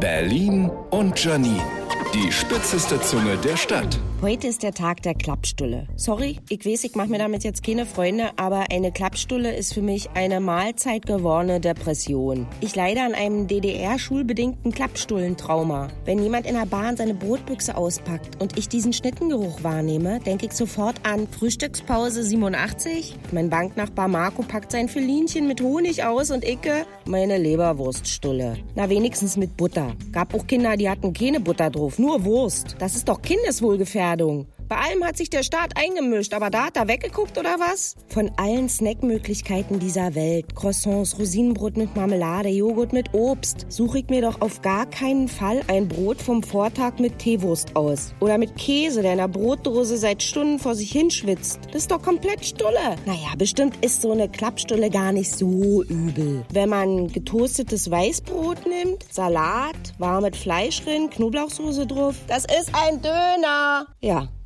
Berlin und Janine. Die spitzeste Zunge der Stadt. Heute ist der Tag der Klappstulle. Sorry, ich weiß, ich mache mir damit jetzt keine Freunde, aber eine Klappstulle ist für mich eine Mahlzeit gewordene Depression. Ich leide an einem DDR-schulbedingten Klappstullentrauma. Wenn jemand in der Bahn seine Brotbüchse auspackt und ich diesen Schnittengeruch wahrnehme, denke ich sofort an Frühstückspause 87. Mein Banknachbar Marco packt sein Filinchen mit Honig aus und Icke meine Leberwurststulle. Na, wenigstens mit Butter. Gab auch Kinder, die hatten keine Butter drauf nur Wurst. Das ist doch Kindeswohlgefährdung. Bei allem hat sich der Staat eingemischt, aber da hat er weggeguckt oder was? Von allen Snackmöglichkeiten dieser Welt, Croissants, Rosinenbrot mit Marmelade, Joghurt mit Obst, suche ich mir doch auf gar keinen Fall ein Brot vom Vortag mit Teewurst aus. Oder mit Käse, der in der Brotdose seit Stunden vor sich hinschwitzt. Das ist doch komplett Stulle. Naja, bestimmt ist so eine Klappstulle gar nicht so übel. Wenn man getoastetes Weißbrot nimmt, Salat, warmes Fleisch drin, Knoblauchsoße drauf, das ist ein Döner. Ja,